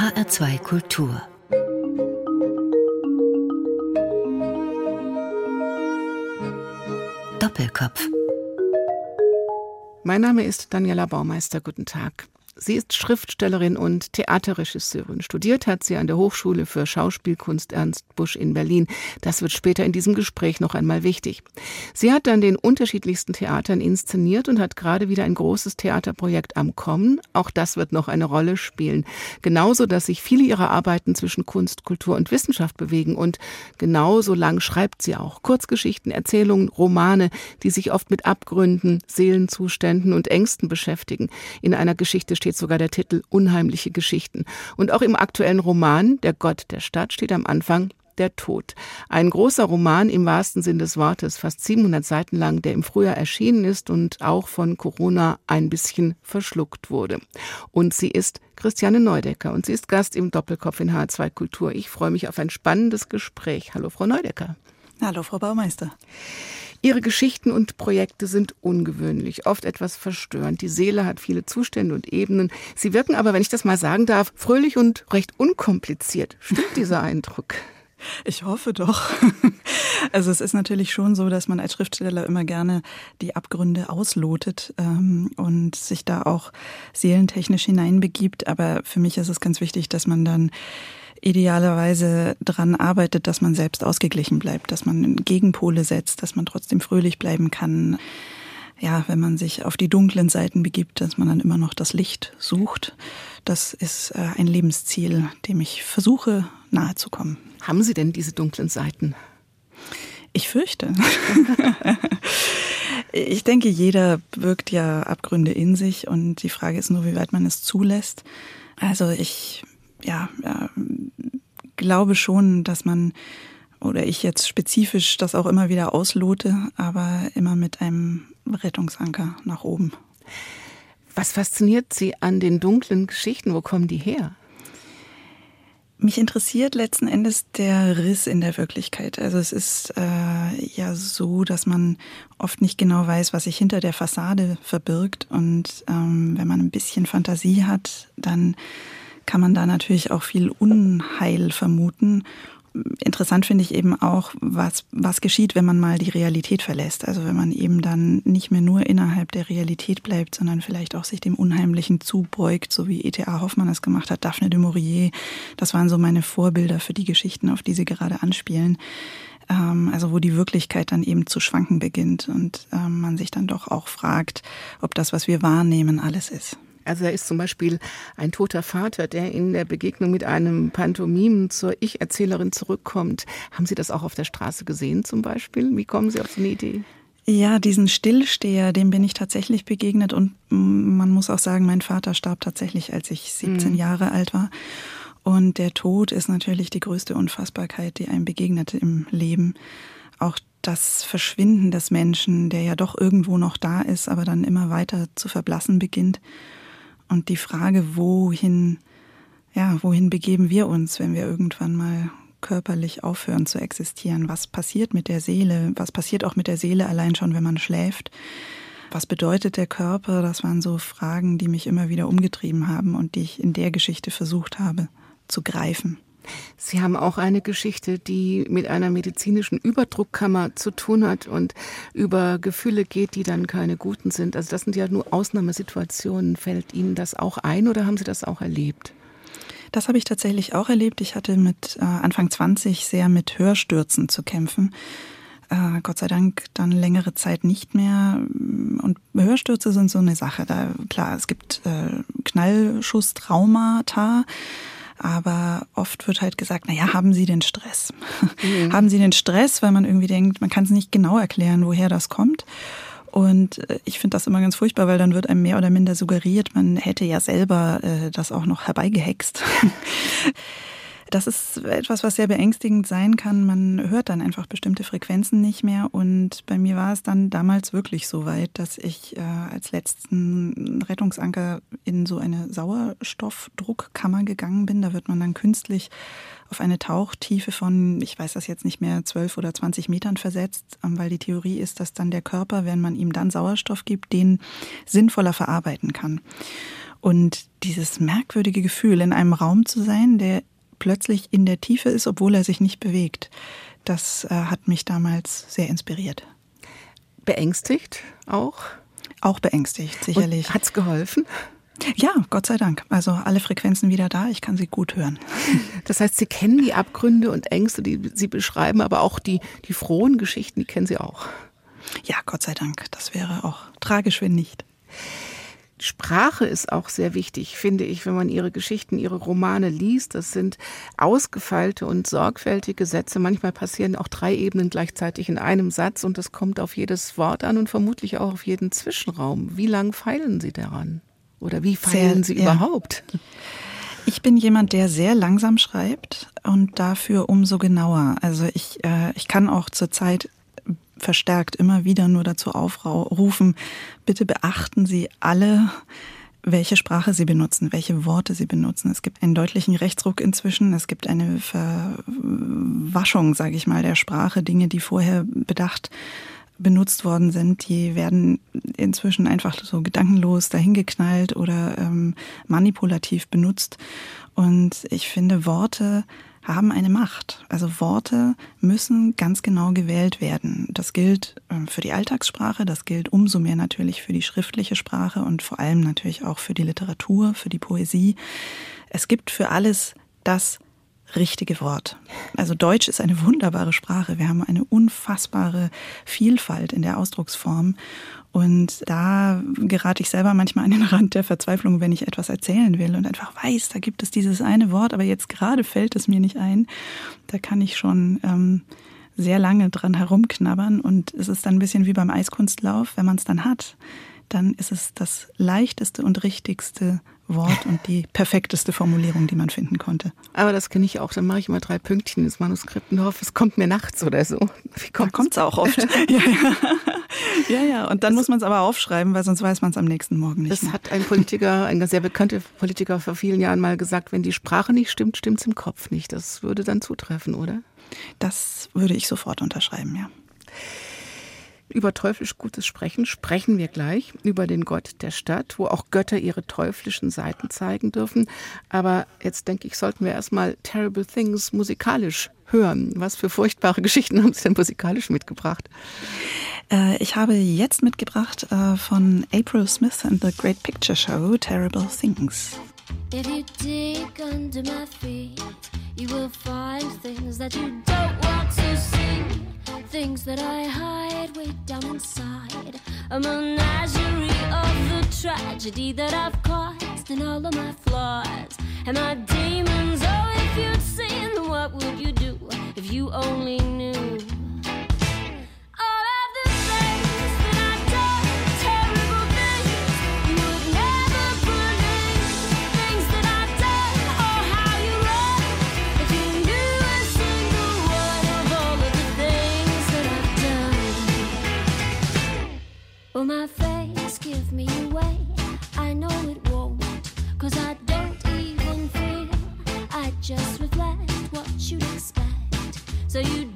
HR2 Kultur Doppelkopf Mein Name ist Daniela Baumeister. Guten Tag. Sie ist Schriftstellerin und Theaterregisseurin. Studiert hat sie an der Hochschule für Schauspielkunst Ernst Busch in Berlin. Das wird später in diesem Gespräch noch einmal wichtig. Sie hat dann den unterschiedlichsten Theatern inszeniert und hat gerade wieder ein großes Theaterprojekt am Kommen. Auch das wird noch eine Rolle spielen. Genauso, dass sich viele ihrer Arbeiten zwischen Kunst, Kultur und Wissenschaft bewegen. Und genauso lang schreibt sie auch Kurzgeschichten, Erzählungen, Romane, die sich oft mit Abgründen, Seelenzuständen und Ängsten beschäftigen. In einer Geschichte steht steht sogar der Titel Unheimliche Geschichten. Und auch im aktuellen Roman Der Gott der Stadt steht am Anfang der Tod. Ein großer Roman im wahrsten Sinn des Wortes, fast 700 Seiten lang, der im Frühjahr erschienen ist und auch von Corona ein bisschen verschluckt wurde. Und sie ist Christiane Neudecker und sie ist Gast im Doppelkopf in H2 Kultur. Ich freue mich auf ein spannendes Gespräch. Hallo, Frau Neudecker. Hallo, Frau Baumeister. Ihre Geschichten und Projekte sind ungewöhnlich, oft etwas verstörend. Die Seele hat viele Zustände und Ebenen. Sie wirken aber, wenn ich das mal sagen darf, fröhlich und recht unkompliziert. Stimmt dieser Eindruck? Ich hoffe doch. Also es ist natürlich schon so, dass man als Schriftsteller immer gerne die Abgründe auslotet ähm, und sich da auch seelentechnisch hineinbegibt. Aber für mich ist es ganz wichtig, dass man dann idealerweise daran arbeitet, dass man selbst ausgeglichen bleibt, dass man Gegenpole setzt, dass man trotzdem fröhlich bleiben kann. Ja, wenn man sich auf die dunklen Seiten begibt, dass man dann immer noch das Licht sucht. Das ist äh, ein Lebensziel, dem ich versuche nahezukommen. Haben Sie denn diese dunklen Seiten? Ich fürchte. ich denke, jeder birgt ja Abgründe in sich und die Frage ist nur, wie weit man es zulässt. Also ich ja, glaube schon, dass man oder ich jetzt spezifisch das auch immer wieder auslote, aber immer mit einem Rettungsanker nach oben. Was fasziniert Sie an den dunklen Geschichten? Wo kommen die her? Mich interessiert letzten Endes der Riss in der Wirklichkeit. Also es ist äh, ja so, dass man oft nicht genau weiß, was sich hinter der Fassade verbirgt. Und ähm, wenn man ein bisschen Fantasie hat, dann kann man da natürlich auch viel Unheil vermuten. Interessant finde ich eben auch, was, was geschieht, wenn man mal die Realität verlässt. Also wenn man eben dann nicht mehr nur innerhalb der Realität bleibt, sondern vielleicht auch sich dem Unheimlichen zubeugt, so wie E.T.A. Hoffmann es gemacht hat, Daphne de Maurier. Das waren so meine Vorbilder für die Geschichten, auf die sie gerade anspielen. Ähm, also wo die Wirklichkeit dann eben zu schwanken beginnt und ähm, man sich dann doch auch fragt, ob das, was wir wahrnehmen, alles ist. Also da ist zum Beispiel ein toter Vater, der in der Begegnung mit einem Pantomimen zur Ich-Erzählerin zurückkommt. Haben Sie das auch auf der Straße gesehen zum Beispiel? Wie kommen Sie auf so eine Idee? Ja, diesen Stillsteher, dem bin ich tatsächlich begegnet und man muss auch sagen, mein Vater starb tatsächlich, als ich 17 mhm. Jahre alt war. Und der Tod ist natürlich die größte Unfassbarkeit, die einem begegnete im Leben. Auch das Verschwinden des Menschen, der ja doch irgendwo noch da ist, aber dann immer weiter zu verblassen beginnt. Und die Frage, wohin, ja, wohin begeben wir uns, wenn wir irgendwann mal körperlich aufhören zu existieren? Was passiert mit der Seele? Was passiert auch mit der Seele allein schon, wenn man schläft? Was bedeutet der Körper? Das waren so Fragen, die mich immer wieder umgetrieben haben und die ich in der Geschichte versucht habe zu greifen. Sie haben auch eine Geschichte, die mit einer medizinischen Überdruckkammer zu tun hat und über Gefühle geht, die dann keine guten sind. Also das sind ja nur Ausnahmesituationen. Fällt Ihnen das auch ein oder haben Sie das auch erlebt? Das habe ich tatsächlich auch erlebt. Ich hatte mit äh, Anfang 20 sehr mit Hörstürzen zu kämpfen. Äh, Gott sei Dank dann längere Zeit nicht mehr. Und Hörstürze sind so eine Sache. Da, klar, es gibt äh, Knallschusstraumata. Aber oft wird halt gesagt, na ja, haben Sie den Stress? Mhm. haben Sie den Stress, weil man irgendwie denkt, man kann es nicht genau erklären, woher das kommt. Und äh, ich finde das immer ganz furchtbar, weil dann wird einem mehr oder minder suggeriert, man hätte ja selber äh, das auch noch herbeigehext. Das ist etwas, was sehr beängstigend sein kann. Man hört dann einfach bestimmte Frequenzen nicht mehr. Und bei mir war es dann damals wirklich so weit, dass ich äh, als letzten Rettungsanker in so eine Sauerstoffdruckkammer gegangen bin. Da wird man dann künstlich auf eine Tauchtiefe von, ich weiß das jetzt nicht mehr, 12 oder 20 Metern versetzt, ähm, weil die Theorie ist, dass dann der Körper, wenn man ihm dann Sauerstoff gibt, den sinnvoller verarbeiten kann. Und dieses merkwürdige Gefühl, in einem Raum zu sein, der plötzlich in der Tiefe ist, obwohl er sich nicht bewegt, das äh, hat mich damals sehr inspiriert. Beängstigt auch? Auch beängstigt, sicherlich. Hat es geholfen? Ja, Gott sei Dank. Also alle Frequenzen wieder da, ich kann sie gut hören. Das heißt, Sie kennen die Abgründe und Ängste, die Sie beschreiben, aber auch die, die frohen Geschichten, die kennen Sie auch. Ja, Gott sei Dank. Das wäre auch tragisch, wenn nicht. Sprache ist auch sehr wichtig, finde ich, wenn man ihre Geschichten, ihre Romane liest. Das sind ausgefeilte und sorgfältige Sätze. Manchmal passieren auch drei Ebenen gleichzeitig in einem Satz und das kommt auf jedes Wort an und vermutlich auch auf jeden Zwischenraum. Wie lang feilen Sie daran? Oder wie feilen sehr, Sie ja. überhaupt? Ich bin jemand, der sehr langsam schreibt und dafür umso genauer. Also ich, äh, ich kann auch zurzeit verstärkt immer wieder nur dazu aufrufen, bitte beachten Sie alle, welche Sprache Sie benutzen, welche Worte Sie benutzen. Es gibt einen deutlichen Rechtsruck inzwischen. Es gibt eine Verwaschung, sage ich mal, der Sprache. Dinge, die vorher bedacht benutzt worden sind, die werden inzwischen einfach so gedankenlos dahingeknallt oder ähm, manipulativ benutzt. Und ich finde, Worte haben eine Macht. Also Worte müssen ganz genau gewählt werden. Das gilt ähm, für die Alltagssprache, das gilt umso mehr natürlich für die schriftliche Sprache und vor allem natürlich auch für die Literatur, für die Poesie. Es gibt für alles das richtige Wort. Also Deutsch ist eine wunderbare Sprache. Wir haben eine unfassbare Vielfalt in der Ausdrucksform. Und da gerate ich selber manchmal an den Rand der Verzweiflung, wenn ich etwas erzählen will und einfach weiß, da gibt es dieses eine Wort, aber jetzt gerade fällt es mir nicht ein. Da kann ich schon ähm, sehr lange dran herumknabbern und es ist dann ein bisschen wie beim Eiskunstlauf, wenn man es dann hat, dann ist es das leichteste und richtigste Wort und die perfekteste Formulierung, die man finden konnte. Aber das kenne ich auch. Dann mache ich immer drei Pünktchen ins Manuskript und hoffe, es kommt mir nachts oder so. Wie kommt es auch oft? ja, ja. ja, ja. Und dann das muss man es aber aufschreiben, weil sonst weiß man es am nächsten Morgen nicht. Das mehr. hat ein Politiker, ein sehr bekannter Politiker vor vielen Jahren mal gesagt, wenn die Sprache nicht stimmt, stimmt es im Kopf nicht. Das würde dann zutreffen, oder? Das würde ich sofort unterschreiben, ja. Über teuflisch gutes Sprechen sprechen wir gleich über den Gott der Stadt, wo auch Götter ihre teuflischen Seiten zeigen dürfen. Aber jetzt denke ich, sollten wir erstmal Terrible Things musikalisch hören. Was für furchtbare Geschichten haben Sie denn musikalisch mitgebracht? Äh, ich habe jetzt mitgebracht äh, von April Smith and the Great Picture Show Terrible Things. If you dig under my feet, you will find things that you don't want to see. Things that I hide way down inside. A menagerie of the tragedy that I've caused and all of my flaws and my demons. Oh, if you'd seen, what would you do if you only knew? Give me away? I know it won't, cause I don't even feel. I just reflect what you'd expect. So you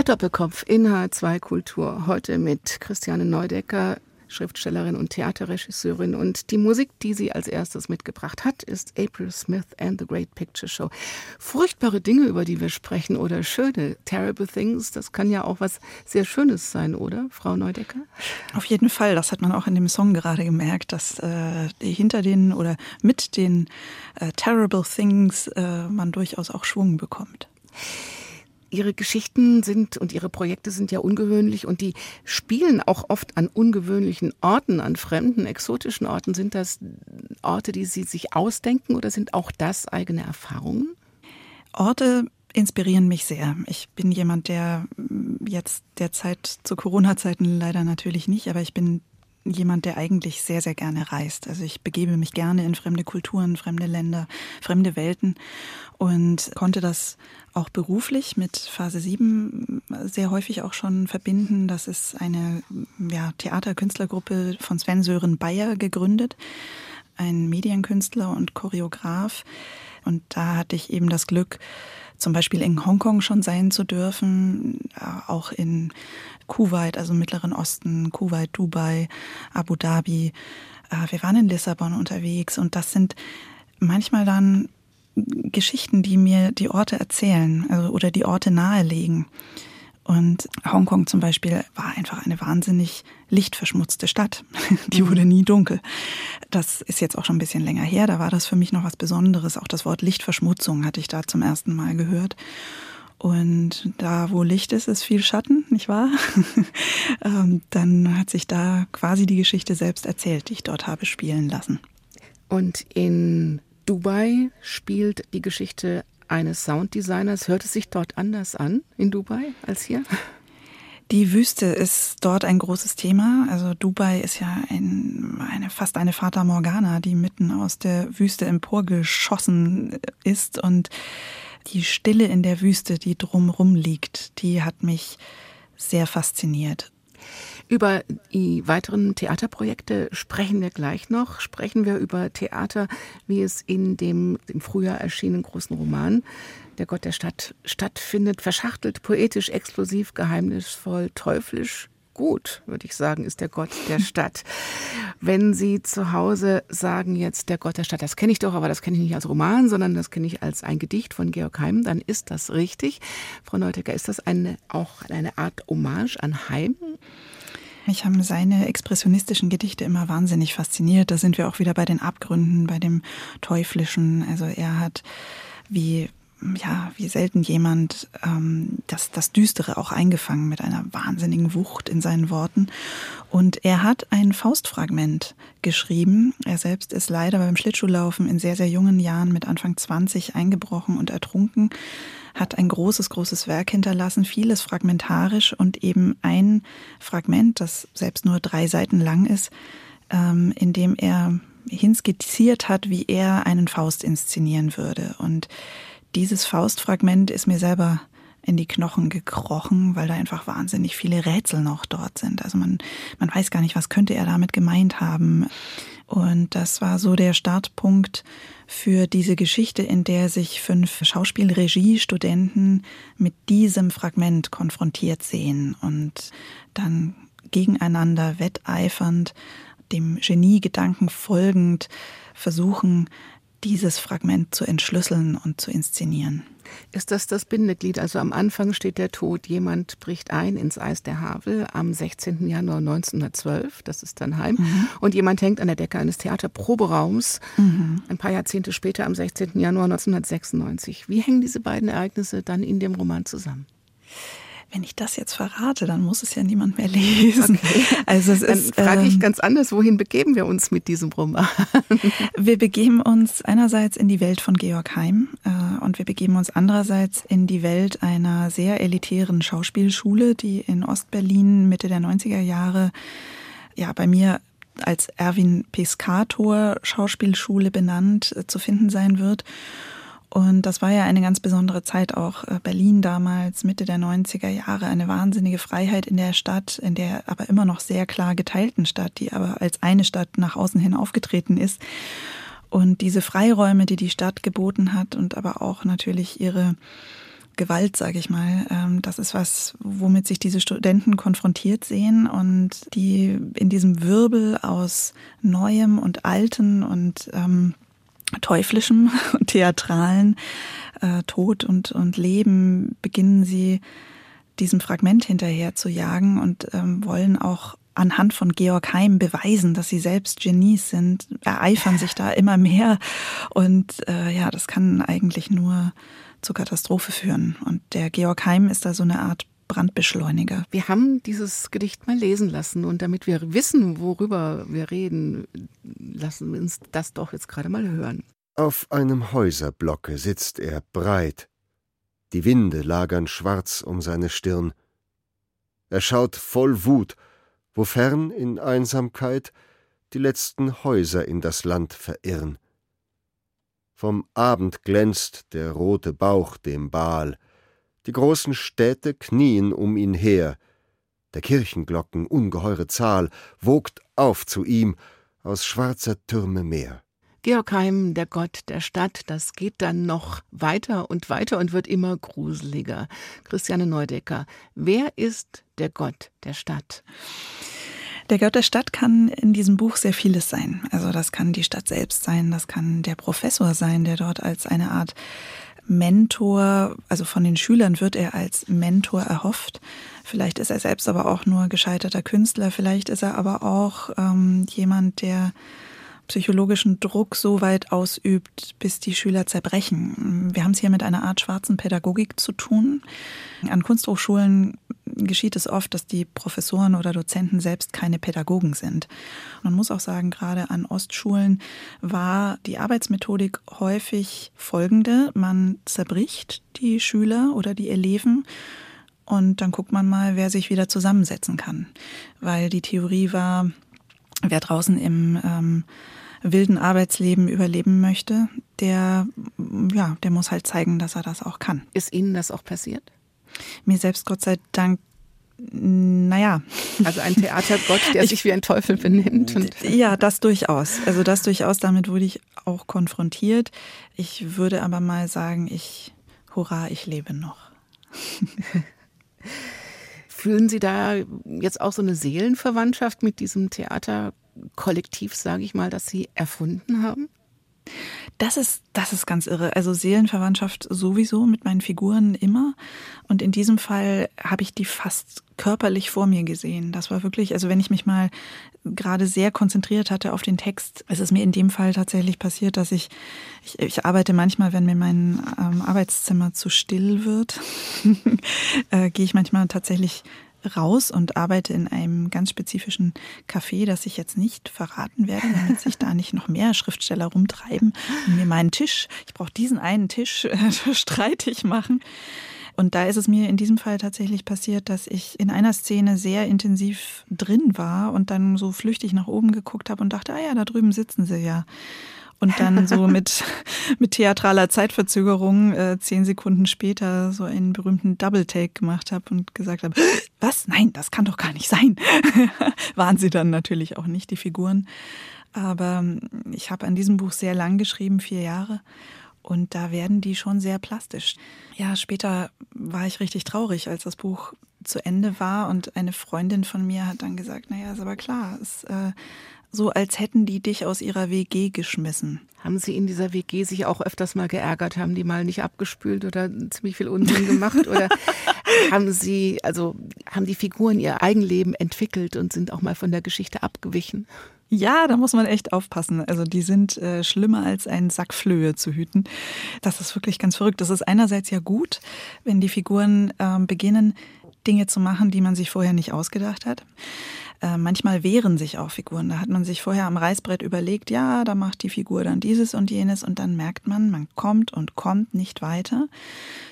Der Doppelkopf in H2 Kultur. Heute mit Christiane Neudecker, Schriftstellerin und Theaterregisseurin. Und die Musik, die sie als erstes mitgebracht hat, ist April Smith and the Great Picture Show. Furchtbare Dinge, über die wir sprechen, oder schöne, terrible things, das kann ja auch was sehr Schönes sein, oder, Frau Neudecker? Auf jeden Fall, das hat man auch in dem Song gerade gemerkt, dass äh, hinter den oder mit den äh, terrible things äh, man durchaus auch Schwung bekommt. Ihre Geschichten sind und Ihre Projekte sind ja ungewöhnlich und die spielen auch oft an ungewöhnlichen Orten, an fremden, exotischen Orten. Sind das Orte, die Sie sich ausdenken oder sind auch das eigene Erfahrungen? Orte inspirieren mich sehr. Ich bin jemand, der jetzt derzeit zu Corona-Zeiten leider natürlich nicht, aber ich bin jemand, der eigentlich sehr, sehr gerne reist. Also ich begebe mich gerne in fremde Kulturen, fremde Länder, fremde Welten und konnte das auch beruflich mit Phase 7 sehr häufig auch schon verbinden. Das ist eine ja, Theaterkünstlergruppe von Sven Sören Bayer gegründet, ein Medienkünstler und Choreograf. Und da hatte ich eben das Glück, zum Beispiel in Hongkong schon sein zu dürfen, äh, auch in Kuwait, also Mittleren Osten, Kuwait, Dubai, Abu Dhabi. Äh, wir waren in Lissabon unterwegs und das sind manchmal dann Geschichten, die mir die Orte erzählen also, oder die Orte nahelegen. Und Hongkong zum Beispiel war einfach eine wahnsinnig lichtverschmutzte Stadt. Die wurde nie dunkel. Das ist jetzt auch schon ein bisschen länger her. Da war das für mich noch was Besonderes. Auch das Wort Lichtverschmutzung hatte ich da zum ersten Mal gehört. Und da, wo Licht ist, ist viel Schatten, nicht wahr? Ähm, dann hat sich da quasi die Geschichte selbst erzählt, die ich dort habe spielen lassen. Und in Dubai spielt die Geschichte eines Sounddesigners. Hört es sich dort anders an in Dubai als hier? Die Wüste ist dort ein großes Thema. Also Dubai ist ja ein, eine, fast eine Fata Morgana, die mitten aus der Wüste emporgeschossen ist. Und die Stille in der Wüste, die drumrum liegt, die hat mich sehr fasziniert. Über die weiteren Theaterprojekte sprechen wir gleich noch. Sprechen wir über Theater, wie es in dem im Frühjahr erschienenen großen Roman Der Gott der Stadt stattfindet. Verschachtelt, poetisch, explosiv, geheimnisvoll, teuflisch, gut, würde ich sagen, ist der Gott der Stadt. Wenn Sie zu Hause sagen jetzt der Gott der Stadt, das kenne ich doch, aber das kenne ich nicht als Roman, sondern das kenne ich als ein Gedicht von Georg Heim, dann ist das richtig. Frau Neutecker, ist das eine, auch eine Art Hommage an Heim? Mich haben seine expressionistischen Gedichte immer wahnsinnig fasziniert. Da sind wir auch wieder bei den Abgründen, bei dem Teuflischen. Also er hat wie ja, wie selten jemand ähm, das, das Düstere auch eingefangen mit einer wahnsinnigen Wucht in seinen Worten. Und er hat ein Faustfragment geschrieben. Er selbst ist leider beim Schlittschuhlaufen in sehr, sehr jungen Jahren mit Anfang 20 eingebrochen und ertrunken hat ein großes, großes Werk hinterlassen, vieles fragmentarisch und eben ein Fragment, das selbst nur drei Seiten lang ist, ähm, in dem er hinskizziert hat, wie er einen Faust inszenieren würde. Und dieses Faustfragment ist mir selber in die Knochen gekrochen, weil da einfach wahnsinnig viele Rätsel noch dort sind. Also man, man weiß gar nicht, was könnte er damit gemeint haben. Und das war so der Startpunkt für diese Geschichte, in der sich fünf Schauspielregie-Studenten mit diesem Fragment konfrontiert sehen und dann gegeneinander wetteifernd, dem Geniegedanken folgend versuchen, dieses Fragment zu entschlüsseln und zu inszenieren. Ist das das Bindeglied? Also am Anfang steht der Tod, jemand bricht ein ins Eis der Havel am 16. Januar 1912, das ist dann heim, mhm. und jemand hängt an der Decke eines Theaterproberaums mhm. ein paar Jahrzehnte später am 16. Januar 1996. Wie hängen diese beiden Ereignisse dann in dem Roman zusammen? Wenn ich das jetzt verrate, dann muss es ja niemand mehr lesen. Okay. Also es dann ist, frage ich ähm, ganz anders, wohin begeben wir uns mit diesem Roman? Wir begeben uns einerseits in die Welt von Georg Heim äh, und wir begeben uns andererseits in die Welt einer sehr elitären Schauspielschule, die in Ostberlin Mitte der 90er Jahre ja bei mir als Erwin Pescator Schauspielschule benannt äh, zu finden sein wird. Und das war ja eine ganz besondere Zeit auch. Äh, Berlin damals, Mitte der 90er Jahre, eine wahnsinnige Freiheit in der Stadt, in der aber immer noch sehr klar geteilten Stadt, die aber als eine Stadt nach außen hin aufgetreten ist. Und diese Freiräume, die die Stadt geboten hat und aber auch natürlich ihre Gewalt, sage ich mal. Ähm, das ist was, womit sich diese Studenten konfrontiert sehen und die in diesem Wirbel aus Neuem und Alten und ähm, Teuflischem und Theatralen, äh, Tod und, und Leben beginnen sie diesem Fragment hinterher zu jagen und ähm, wollen auch anhand von Georg Heim beweisen, dass sie selbst Genies sind, ereifern sich da immer mehr. Und äh, ja, das kann eigentlich nur zur Katastrophe führen. Und der Georg Heim ist da so eine Art Brandbeschleuniger. Wir haben dieses Gedicht mal lesen lassen und damit wir wissen, worüber wir reden, lassen wir uns das doch jetzt gerade mal hören. Auf einem Häuserblocke sitzt er breit. Die Winde lagern schwarz um seine Stirn. Er schaut voll Wut, wofern in Einsamkeit die letzten Häuser in das Land verirren. Vom Abend glänzt der rote Bauch dem Baal, die großen Städte knien um ihn her, der Kirchenglocken ungeheure Zahl wogt auf zu ihm aus schwarzer Türme Meer. Georg Heim, der Gott der Stadt, das geht dann noch weiter und weiter und wird immer gruseliger. Christiane Neudecker, wer ist der Gott der Stadt? Der Gott der Stadt kann in diesem Buch sehr vieles sein. Also das kann die Stadt selbst sein, das kann der Professor sein, der dort als eine Art Mentor, also von den Schülern wird er als Mentor erhofft. Vielleicht ist er selbst aber auch nur gescheiterter Künstler, vielleicht ist er aber auch ähm, jemand, der psychologischen Druck so weit ausübt, bis die Schüler zerbrechen. Wir haben es hier mit einer Art schwarzen Pädagogik zu tun. An Kunsthochschulen geschieht es oft, dass die Professoren oder Dozenten selbst keine Pädagogen sind. Man muss auch sagen, gerade an Ostschulen war die Arbeitsmethodik häufig folgende. Man zerbricht die Schüler oder die Eleven und dann guckt man mal, wer sich wieder zusammensetzen kann. Weil die Theorie war, wer draußen im ähm, wilden Arbeitsleben überleben möchte, der, ja, der muss halt zeigen, dass er das auch kann. Ist Ihnen das auch passiert? Mir selbst Gott sei Dank naja. Also ein Theatergott, der ich, sich wie ein Teufel benimmt. ja, das durchaus. Also das durchaus, damit wurde ich auch konfrontiert. Ich würde aber mal sagen, ich, hurra, ich lebe noch. Fühlen Sie da jetzt auch so eine Seelenverwandtschaft mit diesem Theaterkollektiv, sage ich mal, das Sie erfunden haben? Das ist, das ist ganz irre. Also Seelenverwandtschaft sowieso mit meinen Figuren immer. Und in diesem Fall habe ich die fast körperlich vor mir gesehen. Das war wirklich, also wenn ich mich mal gerade sehr konzentriert hatte auf den Text, es ist mir in dem Fall tatsächlich passiert, dass ich, ich, ich arbeite manchmal, wenn mir mein ähm, Arbeitszimmer zu still wird, äh, gehe ich manchmal tatsächlich raus und arbeite in einem ganz spezifischen Café, das ich jetzt nicht verraten werde, damit sich da nicht noch mehr Schriftsteller rumtreiben und mir meinen Tisch, ich brauche diesen einen Tisch, äh, streitig machen. Und da ist es mir in diesem Fall tatsächlich passiert, dass ich in einer Szene sehr intensiv drin war und dann so flüchtig nach oben geguckt habe und dachte, ah ja, da drüben sitzen sie ja und dann so mit, mit theatraler Zeitverzögerung äh, zehn Sekunden später so einen berühmten Double-Take gemacht habe und gesagt habe, was? Nein, das kann doch gar nicht sein. Waren sie dann natürlich auch nicht, die Figuren. Aber ähm, ich habe an diesem Buch sehr lang geschrieben, vier Jahre. Und da werden die schon sehr plastisch. Ja, später war ich richtig traurig, als das Buch zu Ende war und eine Freundin von mir hat dann gesagt, naja, ist aber klar, es äh, so als hätten die dich aus ihrer WG geschmissen. Haben Sie in dieser WG sich auch öfters mal geärgert? Haben die mal nicht abgespült oder ziemlich viel Unsinn gemacht? oder haben Sie, also haben die Figuren ihr Eigenleben entwickelt und sind auch mal von der Geschichte abgewichen? Ja, da muss man echt aufpassen. Also die sind äh, schlimmer als ein Sack Flöhe zu hüten. Das ist wirklich ganz verrückt. Das ist einerseits ja gut, wenn die Figuren äh, beginnen, Dinge zu machen, die man sich vorher nicht ausgedacht hat. Äh, manchmal wehren sich auch Figuren. Da hat man sich vorher am Reißbrett überlegt, ja, da macht die Figur dann dieses und jenes und dann merkt man, man kommt und kommt nicht weiter.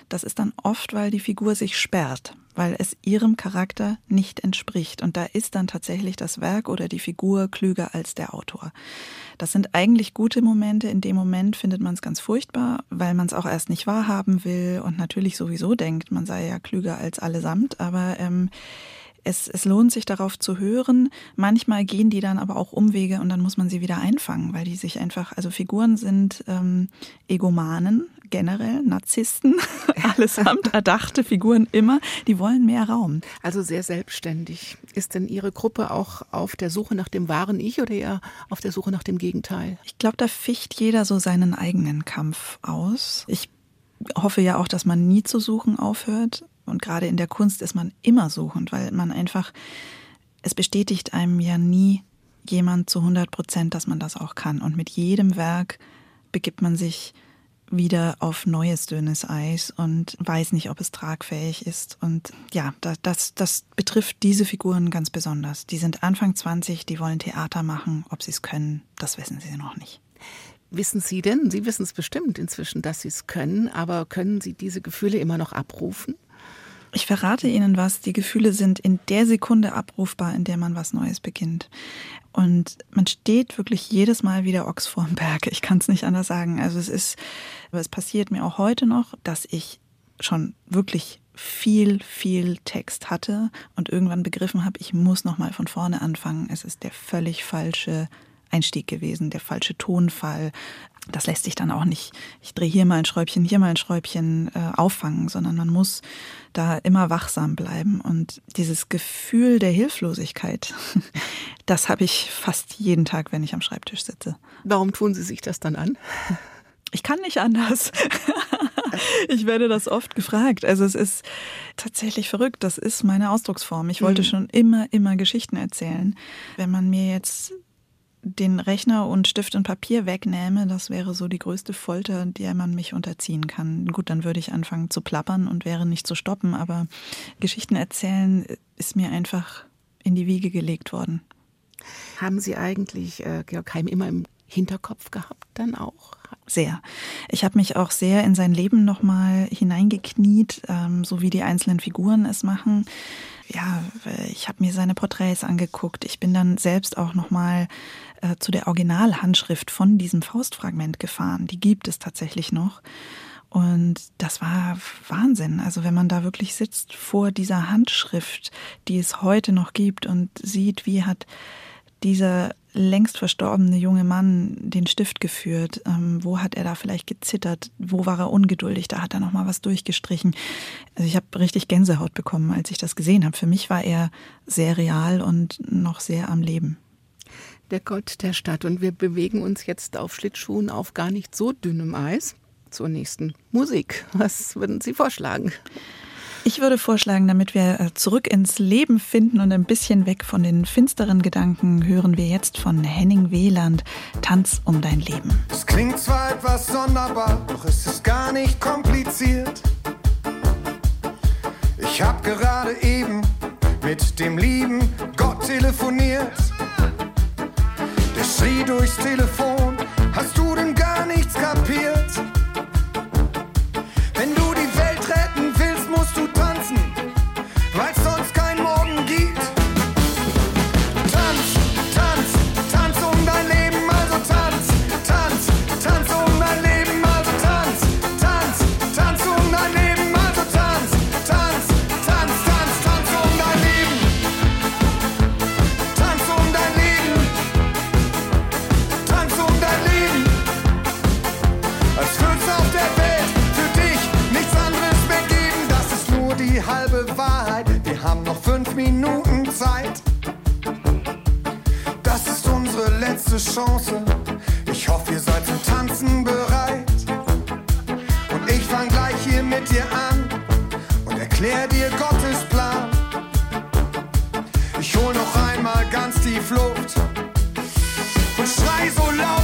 Das ist dann oft, weil die Figur sich sperrt, weil es ihrem Charakter nicht entspricht. Und da ist dann tatsächlich das Werk oder die Figur klüger als der Autor. Das sind eigentlich gute Momente. In dem Moment findet man es ganz furchtbar, weil man es auch erst nicht wahrhaben will und natürlich sowieso denkt, man sei ja klüger als allesamt. Aber ähm, es, es lohnt sich darauf zu hören. Manchmal gehen die dann aber auch Umwege und dann muss man sie wieder einfangen, weil die sich einfach, also Figuren sind ähm, Egomanen, generell Narzissten, allesamt erdachte Figuren immer, die wollen mehr Raum. Also sehr selbstständig. Ist denn Ihre Gruppe auch auf der Suche nach dem wahren Ich oder eher auf der Suche nach dem Gegenteil? Ich glaube, da ficht jeder so seinen eigenen Kampf aus. Ich hoffe ja auch, dass man nie zu suchen aufhört. Und gerade in der Kunst ist man immer suchend, weil man einfach, es bestätigt einem ja nie jemand zu 100 Prozent, dass man das auch kann. Und mit jedem Werk begibt man sich wieder auf neues dünnes Eis und weiß nicht, ob es tragfähig ist. Und ja, das, das betrifft diese Figuren ganz besonders. Die sind Anfang 20, die wollen Theater machen. Ob sie es können, das wissen sie noch nicht. Wissen Sie denn, Sie wissen es bestimmt inzwischen, dass Sie es können, aber können Sie diese Gefühle immer noch abrufen? Ich verrate Ihnen was, die Gefühle sind in der Sekunde abrufbar, in der man was Neues beginnt. Und man steht wirklich jedes Mal wieder Ochs vorm Berg. Ich kann es nicht anders sagen. Also es ist, aber es passiert mir auch heute noch, dass ich schon wirklich viel, viel Text hatte und irgendwann begriffen habe, ich muss nochmal von vorne anfangen. Es ist der völlig falsche Einstieg gewesen, der falsche Tonfall. Das lässt sich dann auch nicht, ich drehe hier mal ein Schräubchen, hier mal ein Schräubchen äh, auffangen, sondern man muss da immer wachsam bleiben. Und dieses Gefühl der Hilflosigkeit, das habe ich fast jeden Tag, wenn ich am Schreibtisch sitze. Warum tun Sie sich das dann an? Ich kann nicht anders. ich werde das oft gefragt. Also es ist tatsächlich verrückt. Das ist meine Ausdrucksform. Ich wollte mhm. schon immer, immer Geschichten erzählen. Wenn man mir jetzt den Rechner und Stift und Papier wegnähme, das wäre so die größte Folter, der man mich unterziehen kann. Gut, dann würde ich anfangen zu plappern und wäre nicht zu stoppen, aber Geschichten erzählen ist mir einfach in die Wiege gelegt worden. Haben Sie eigentlich äh, Georg Heim immer im Hinterkopf gehabt dann auch? Sehr. Ich habe mich auch sehr in sein Leben nochmal hineingekniet, ähm, so wie die einzelnen Figuren es machen. Ja, ich habe mir seine Porträts angeguckt. Ich bin dann selbst auch nochmal äh, zu der Originalhandschrift von diesem Faustfragment gefahren. Die gibt es tatsächlich noch. Und das war Wahnsinn. Also wenn man da wirklich sitzt vor dieser Handschrift, die es heute noch gibt und sieht, wie hat dieser längst verstorbene junge Mann den Stift geführt? Ähm, wo hat er da vielleicht gezittert? Wo war er ungeduldig? Da hat er noch mal was durchgestrichen. Also ich habe richtig Gänsehaut bekommen, als ich das gesehen habe. Für mich war er sehr real und noch sehr am Leben. Der Gott der Stadt und wir bewegen uns jetzt auf Schlittschuhen auf gar nicht so dünnem Eis. Zur nächsten Musik. Was würden Sie vorschlagen? Ich würde vorschlagen, damit wir äh, zurück ins Leben finden und ein bisschen weg von den finsteren Gedanken, hören wir jetzt von Henning Wieland Tanz um dein Leben. Es klingt zwar etwas sonderbar, doch es ist gar nicht kompliziert. Ich hab gerade eben mit dem lieben Gott telefoniert. Der schrie durchs Telefon, hast du denn gar nichts kapiert? Chance. Ich hoffe, ihr seid zum Tanzen bereit. Und ich fang gleich hier mit dir an und erklär dir Gottes Plan. Ich hol noch einmal ganz tief Luft und schrei so laut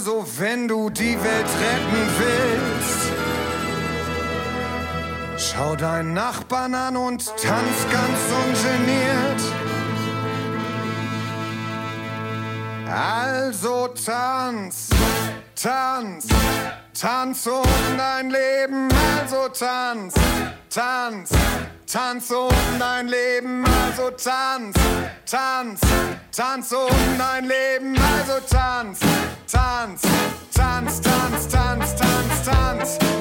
Also, wenn du die Welt retten willst, schau deinen Nachbarn an und tanz ganz ungeniert. Also tanz, tanz, tanz um dein Leben. Also tanz, tanz, tanz um dein Leben. Also tanz, tanz. tanz Tanz um dein Leben, also tanz, tanz, tanz, tanz, tanz, tanz, tanz. tanz.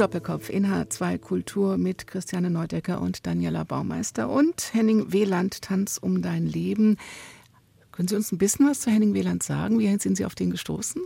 Doppelkopf in H2 Kultur mit Christiane Neudecker und Daniela Baumeister und Henning Wieland Tanz um dein Leben. Können Sie uns ein bisschen was zu Henning Wieland sagen? Wie sind Sie auf den gestoßen?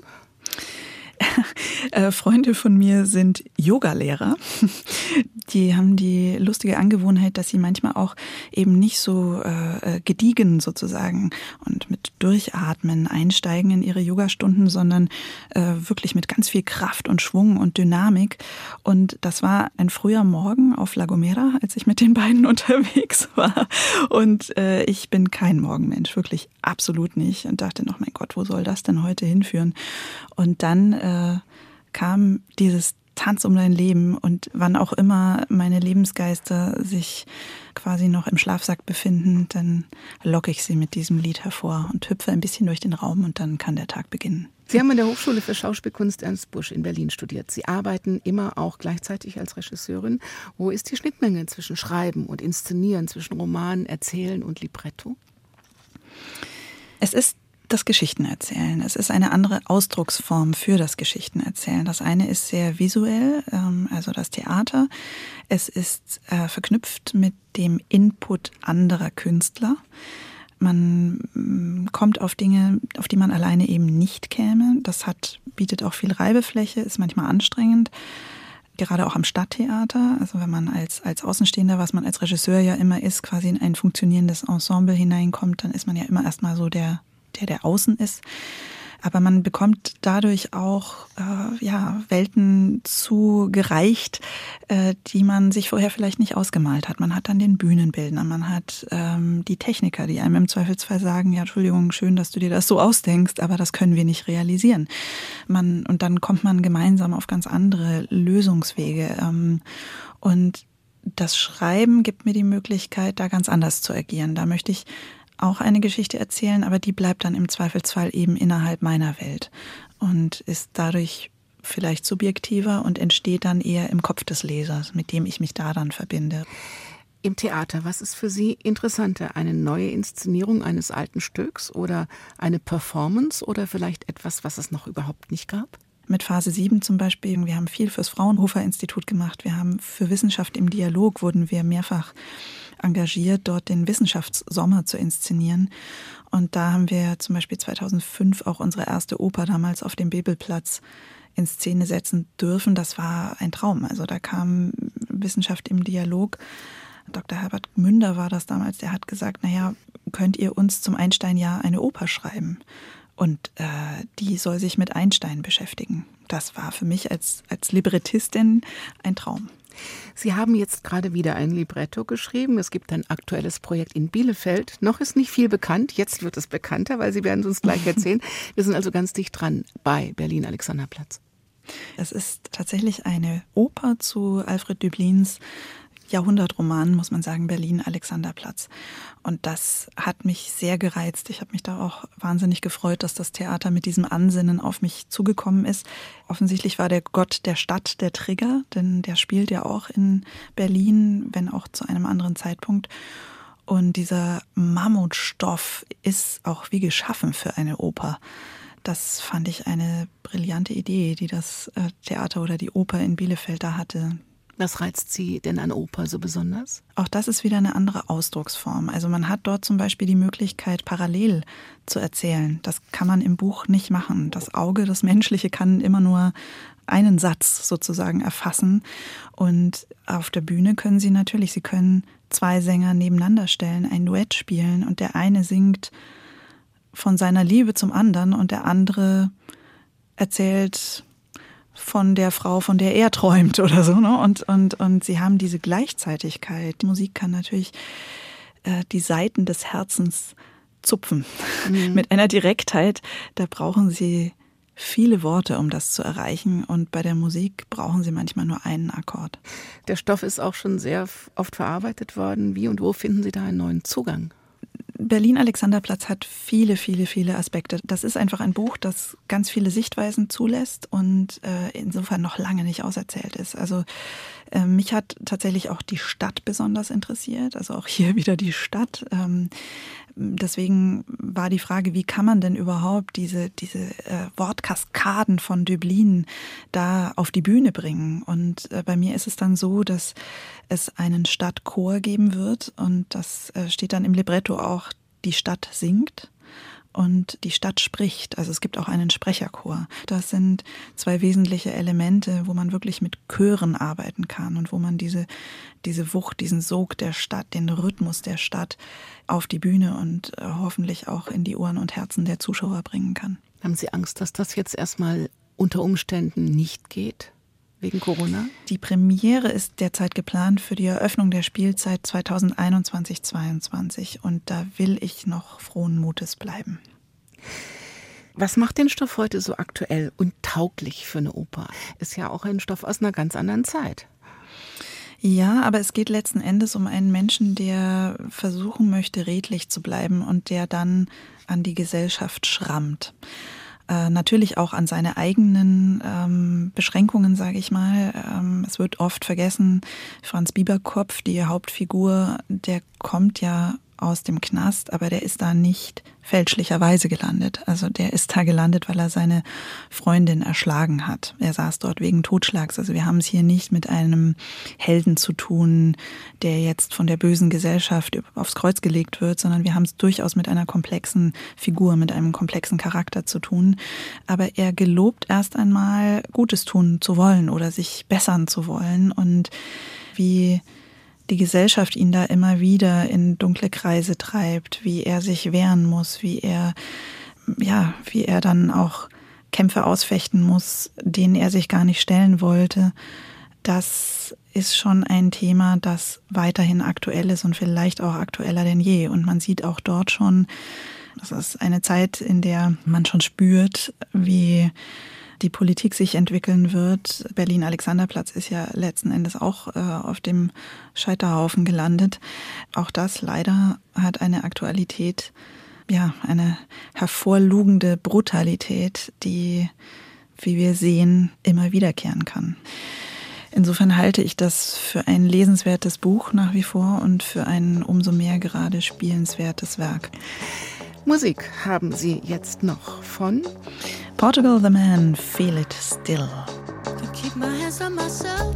Äh, Freunde von mir sind Yogalehrer. Die haben die lustige Angewohnheit, dass sie manchmal auch eben nicht so äh, gediegen sozusagen und mit Durchatmen einsteigen in ihre Yogastunden, sondern äh, wirklich mit ganz viel Kraft und Schwung und Dynamik. Und das war ein früher Morgen auf La Gomera, als ich mit den beiden unterwegs war. Und äh, ich bin kein Morgenmensch, wirklich absolut nicht. Und dachte noch, mein Gott, wo soll das denn heute hinführen? Und dann äh, kam dieses Tanz um dein Leben und wann auch immer meine Lebensgeister sich quasi noch im Schlafsack befinden, dann locke ich sie mit diesem Lied hervor und hüpfe ein bisschen durch den Raum und dann kann der Tag beginnen. Sie haben an der Hochschule für Schauspielkunst Ernst Busch in Berlin studiert. Sie arbeiten immer auch gleichzeitig als Regisseurin. Wo ist die Schnittmenge zwischen Schreiben und Inszenieren, zwischen Roman, Erzählen und Libretto? Es ist das Geschichtenerzählen. Es ist eine andere Ausdrucksform für das Geschichtenerzählen. Das eine ist sehr visuell, ähm, also das Theater. Es ist äh, verknüpft mit dem Input anderer Künstler. Man mm, kommt auf Dinge, auf die man alleine eben nicht käme. Das hat, bietet auch viel Reibefläche, ist manchmal anstrengend. Gerade auch am Stadttheater, also wenn man als, als Außenstehender, was man als Regisseur ja immer ist, quasi in ein funktionierendes Ensemble hineinkommt, dann ist man ja immer erstmal so der der, der außen ist. Aber man bekommt dadurch auch äh, ja, Welten zugereicht, äh, die man sich vorher vielleicht nicht ausgemalt hat. Man hat dann den Bühnenbildner, man hat ähm, die Techniker, die einem im Zweifelsfall sagen, ja, Entschuldigung, schön, dass du dir das so ausdenkst, aber das können wir nicht realisieren. Man, und dann kommt man gemeinsam auf ganz andere Lösungswege. Ähm, und das Schreiben gibt mir die Möglichkeit, da ganz anders zu agieren. Da möchte ich auch eine Geschichte erzählen, aber die bleibt dann im Zweifelsfall eben innerhalb meiner Welt und ist dadurch vielleicht subjektiver und entsteht dann eher im Kopf des Lesers, mit dem ich mich da dann verbinde. Im Theater, was ist für Sie interessanter? Eine neue Inszenierung eines alten Stücks oder eine Performance oder vielleicht etwas, was es noch überhaupt nicht gab? Mit Phase 7 zum Beispiel, wir haben viel fürs Fraunhofer Institut gemacht, wir haben für Wissenschaft im Dialog wurden wir mehrfach engagiert, dort den Wissenschaftssommer zu inszenieren. Und da haben wir zum Beispiel 2005 auch unsere erste Oper damals auf dem Bebelplatz in Szene setzen dürfen. Das war ein Traum. Also da kam Wissenschaft im Dialog. Dr. Herbert Münder war das damals, der hat gesagt, naja, könnt ihr uns zum Einstein-Jahr eine Oper schreiben? Und äh, die soll sich mit Einstein beschäftigen. Das war für mich als, als Librettistin ein Traum. Sie haben jetzt gerade wieder ein Libretto geschrieben. Es gibt ein aktuelles Projekt in Bielefeld. Noch ist nicht viel bekannt. Jetzt wird es bekannter, weil Sie werden es uns gleich erzählen. Wir sind also ganz dicht dran bei Berlin Alexanderplatz. Es ist tatsächlich eine Oper zu Alfred Düblins Jahrhundertroman, muss man sagen, Berlin Alexanderplatz. Und das hat mich sehr gereizt. Ich habe mich da auch wahnsinnig gefreut, dass das Theater mit diesem Ansinnen auf mich zugekommen ist. Offensichtlich war der Gott der Stadt der Trigger, denn der spielt ja auch in Berlin, wenn auch zu einem anderen Zeitpunkt. Und dieser Mammutstoff ist auch wie geschaffen für eine Oper. Das fand ich eine brillante Idee, die das äh, Theater oder die Oper in Bielefeld da hatte. Was reizt Sie denn an Oper so besonders? Auch das ist wieder eine andere Ausdrucksform. Also man hat dort zum Beispiel die Möglichkeit, parallel zu erzählen. Das kann man im Buch nicht machen. Das Auge, das Menschliche kann immer nur einen Satz sozusagen erfassen. Und auf der Bühne können Sie natürlich, Sie können zwei Sänger nebeneinander stellen, ein Duett spielen und der eine singt von seiner Liebe zum anderen und der andere erzählt von der Frau, von der er träumt oder so. Ne? Und, und, und sie haben diese Gleichzeitigkeit. Die Musik kann natürlich äh, die Seiten des Herzens zupfen mhm. mit einer Direktheit. Da brauchen sie viele Worte, um das zu erreichen. Und bei der Musik brauchen sie manchmal nur einen Akkord. Der Stoff ist auch schon sehr oft verarbeitet worden. Wie und wo finden Sie da einen neuen Zugang? Berlin-Alexanderplatz hat viele, viele, viele Aspekte. Das ist einfach ein Buch, das ganz viele Sichtweisen zulässt und äh, insofern noch lange nicht auserzählt ist. Also mich hat tatsächlich auch die Stadt besonders interessiert, also auch hier wieder die Stadt. Ähm, deswegen war die Frage, wie kann man denn überhaupt diese, diese äh, Wortkaskaden von Dublin da auf die Bühne bringen? Und äh, bei mir ist es dann so, dass es einen Stadtchor geben wird und das äh, steht dann im Libretto auch, die Stadt singt und die Stadt spricht. Also es gibt auch einen Sprecherchor. Das sind zwei wesentliche Elemente, wo man wirklich mit Chören arbeiten kann und wo man diese, diese Wucht, diesen Sog der Stadt, den Rhythmus der Stadt auf die Bühne und äh, hoffentlich auch in die Ohren und Herzen der Zuschauer bringen kann. Haben Sie Angst, dass das jetzt erstmal unter Umständen nicht geht? Wegen Corona? Die Premiere ist derzeit geplant für die Eröffnung der Spielzeit 2021-22 und da will ich noch frohen Mutes bleiben. Was macht den Stoff heute so aktuell und tauglich für eine Oper? Ist ja auch ein Stoff aus einer ganz anderen Zeit. Ja, aber es geht letzten Endes um einen Menschen, der versuchen möchte, redlich zu bleiben und der dann an die Gesellschaft schrammt. Äh, natürlich auch an seine eigenen ähm, Beschränkungen, sage ich mal. Ähm, es wird oft vergessen, Franz Bieberkopf, die Hauptfigur, der kommt ja aus dem Knast, aber der ist da nicht fälschlicherweise gelandet. Also der ist da gelandet, weil er seine Freundin erschlagen hat. Er saß dort wegen Totschlags. Also wir haben es hier nicht mit einem Helden zu tun, der jetzt von der bösen Gesellschaft aufs Kreuz gelegt wird, sondern wir haben es durchaus mit einer komplexen Figur, mit einem komplexen Charakter zu tun. Aber er gelobt erst einmal Gutes tun zu wollen oder sich bessern zu wollen und wie die Gesellschaft ihn da immer wieder in dunkle Kreise treibt, wie er sich wehren muss, wie er, ja, wie er dann auch Kämpfe ausfechten muss, denen er sich gar nicht stellen wollte. Das ist schon ein Thema, das weiterhin aktuell ist und vielleicht auch aktueller denn je. Und man sieht auch dort schon, das ist eine Zeit, in der man schon spürt, wie die Politik sich entwickeln wird. Berlin-Alexanderplatz ist ja letzten Endes auch äh, auf dem Scheiterhaufen gelandet. Auch das leider hat eine Aktualität, ja, eine hervorlugende Brutalität, die, wie wir sehen, immer wiederkehren kann. Insofern halte ich das für ein lesenswertes Buch nach wie vor und für ein umso mehr gerade spielenswertes Werk. Musik haben Sie jetzt noch von Portugal the Man, Feel It Still. Keep my hands on myself.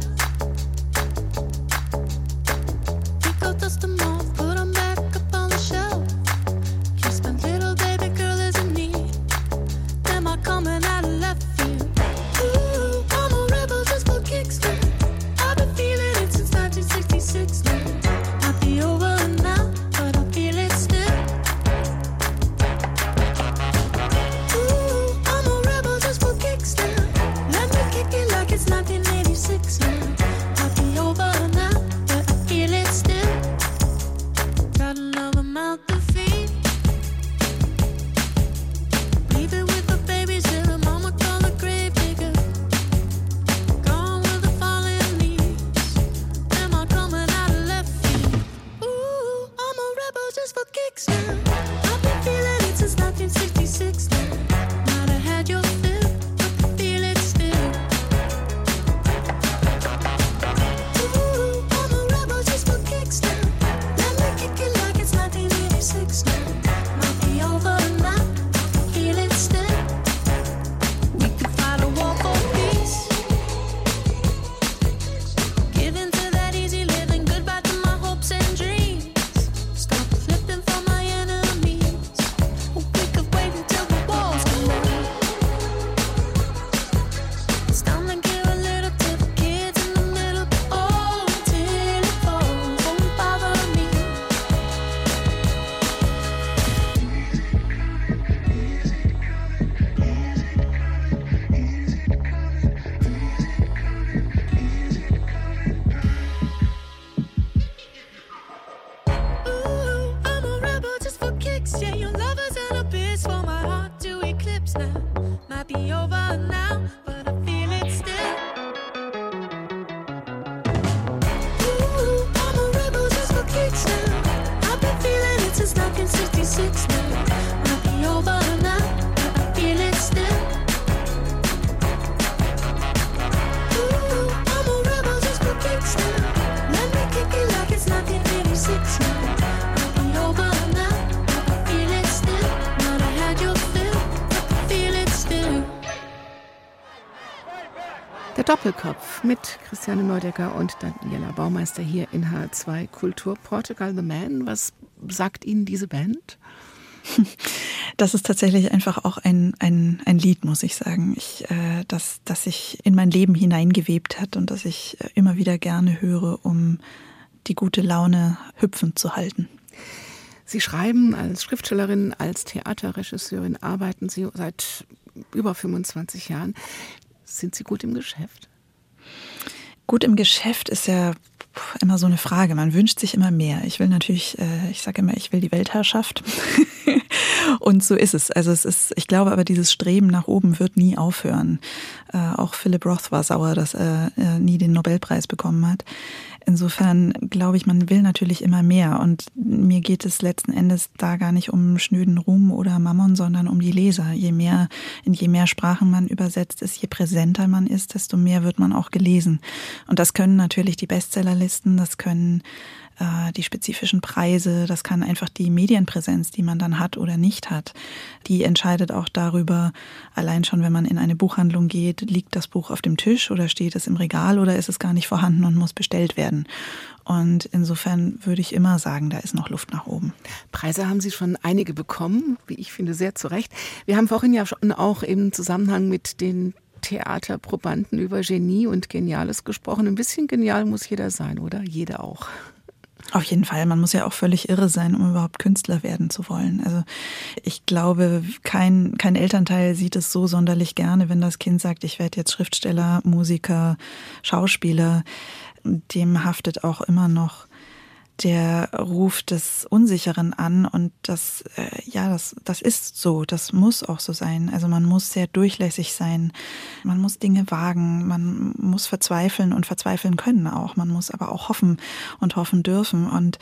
Doppelkopf mit Christiane Neudecker und Daniela Baumeister hier in H2 Kultur Portugal The Man. Was sagt Ihnen diese Band? Das ist tatsächlich einfach auch ein, ein, ein Lied, muss ich sagen, ich, äh, das, das sich in mein Leben hineingewebt hat und das ich äh, immer wieder gerne höre, um die gute Laune hüpfend zu halten. Sie schreiben als Schriftstellerin, als Theaterregisseurin, arbeiten Sie seit über 25 Jahren. Sind Sie gut im Geschäft? Gut im Geschäft ist ja immer so eine Frage. Man wünscht sich immer mehr. Ich will natürlich, äh, ich sage immer, ich will die Weltherrschaft. Und so ist es. Also es ist, ich glaube aber, dieses Streben nach oben wird nie aufhören. Äh, auch Philip Roth war sauer, dass er äh, nie den Nobelpreis bekommen hat. Insofern glaube ich, man will natürlich immer mehr. Und mir geht es letzten Endes da gar nicht um schnöden Ruhm oder Mammon, sondern um die Leser. Je mehr, in je mehr Sprachen man übersetzt ist, je präsenter man ist, desto mehr wird man auch gelesen. Und das können natürlich die Bestsellerlisten, das können äh, die spezifischen Preise, das kann einfach die Medienpräsenz, die man dann hat oder nicht hat. Die entscheidet auch darüber, allein schon, wenn man in eine Buchhandlung geht, liegt das Buch auf dem Tisch oder steht es im Regal oder ist es gar nicht vorhanden und muss bestellt werden. Und insofern würde ich immer sagen, da ist noch Luft nach oben. Preise haben Sie schon einige bekommen, wie ich finde, sehr zu Recht. Wir haben vorhin ja schon auch im Zusammenhang mit den Theaterprobanden über Genie und Geniales gesprochen. Ein bisschen genial muss jeder sein, oder? Jeder auch. Auf jeden Fall. Man muss ja auch völlig irre sein, um überhaupt Künstler werden zu wollen. Also ich glaube, kein, kein Elternteil sieht es so sonderlich gerne, wenn das Kind sagt, ich werde jetzt Schriftsteller, Musiker, Schauspieler. Dem haftet auch immer noch der Ruf des Unsicheren an und das, äh, ja, das, das ist so, das muss auch so sein. Also man muss sehr durchlässig sein, man muss Dinge wagen, man muss verzweifeln und verzweifeln können auch, man muss aber auch hoffen und hoffen dürfen und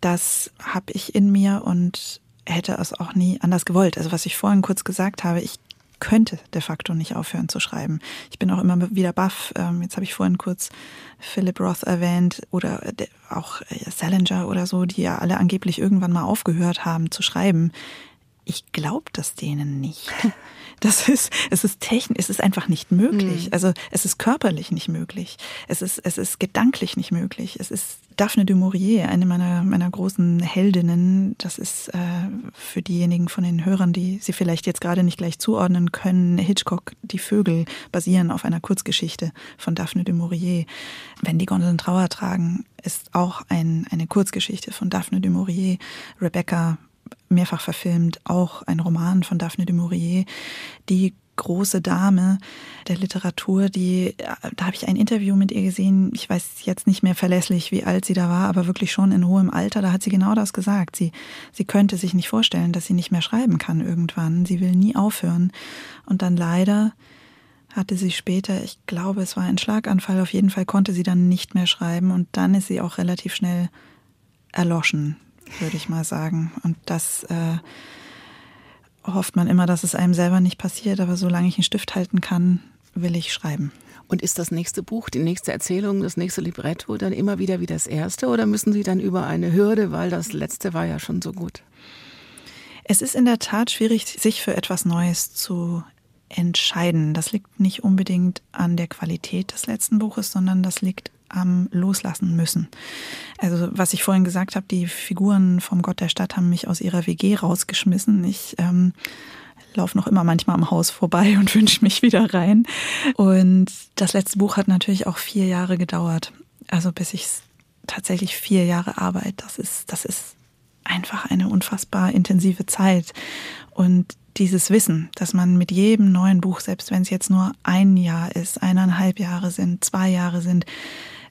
das habe ich in mir und hätte es auch nie anders gewollt. Also was ich vorhin kurz gesagt habe, ich könnte de facto nicht aufhören zu schreiben. Ich bin auch immer wieder baff. Ähm, jetzt habe ich vorhin kurz Philip Roth erwähnt oder auch äh, Salinger oder so, die ja alle angeblich irgendwann mal aufgehört haben zu schreiben. Ich glaube das denen nicht. Das ist, es ist technisch, es ist einfach nicht möglich. Mhm. Also es ist körperlich nicht möglich. Es ist, es ist gedanklich nicht möglich. Es ist Daphne du Maurier, eine meiner, meiner großen Heldinnen. Das ist äh, für diejenigen von den Hörern, die sie vielleicht jetzt gerade nicht gleich zuordnen können, Hitchcock, Die Vögel basieren auf einer Kurzgeschichte von Daphne du Maurier. Wenn die Gondeln Trauer tragen, ist auch ein, eine Kurzgeschichte von Daphne du Maurier. Rebecca mehrfach verfilmt, auch ein Roman von Daphne du Maurier, die große Dame der Literatur, die, da habe ich ein Interview mit ihr gesehen, ich weiß jetzt nicht mehr verlässlich, wie alt sie da war, aber wirklich schon in hohem Alter, da hat sie genau das gesagt. Sie, sie könnte sich nicht vorstellen, dass sie nicht mehr schreiben kann irgendwann. Sie will nie aufhören. Und dann leider hatte sie später, ich glaube, es war ein Schlaganfall, auf jeden Fall konnte sie dann nicht mehr schreiben und dann ist sie auch relativ schnell erloschen, würde ich mal sagen. Und das äh, hofft man immer, dass es einem selber nicht passiert, aber solange ich einen Stift halten kann, will ich schreiben. Und ist das nächste Buch, die nächste Erzählung, das nächste Libretto dann immer wieder wie das erste oder müssen Sie dann über eine Hürde, weil das letzte war ja schon so gut? Es ist in der Tat schwierig, sich für etwas Neues zu entscheiden. Das liegt nicht unbedingt an der Qualität des letzten Buches, sondern das liegt am Loslassen müssen. Also was ich vorhin gesagt habe, die Figuren vom Gott der Stadt haben mich aus ihrer WG rausgeschmissen. Ich ähm, laufe noch immer manchmal am Haus vorbei und wünsche mich wieder rein. Und das letzte Buch hat natürlich auch vier Jahre gedauert. Also bis ich tatsächlich vier Jahre Arbeit, das ist, das ist einfach eine unfassbar intensive Zeit. Und dieses Wissen, dass man mit jedem neuen Buch, selbst wenn es jetzt nur ein Jahr ist, eineinhalb Jahre sind, zwei Jahre sind,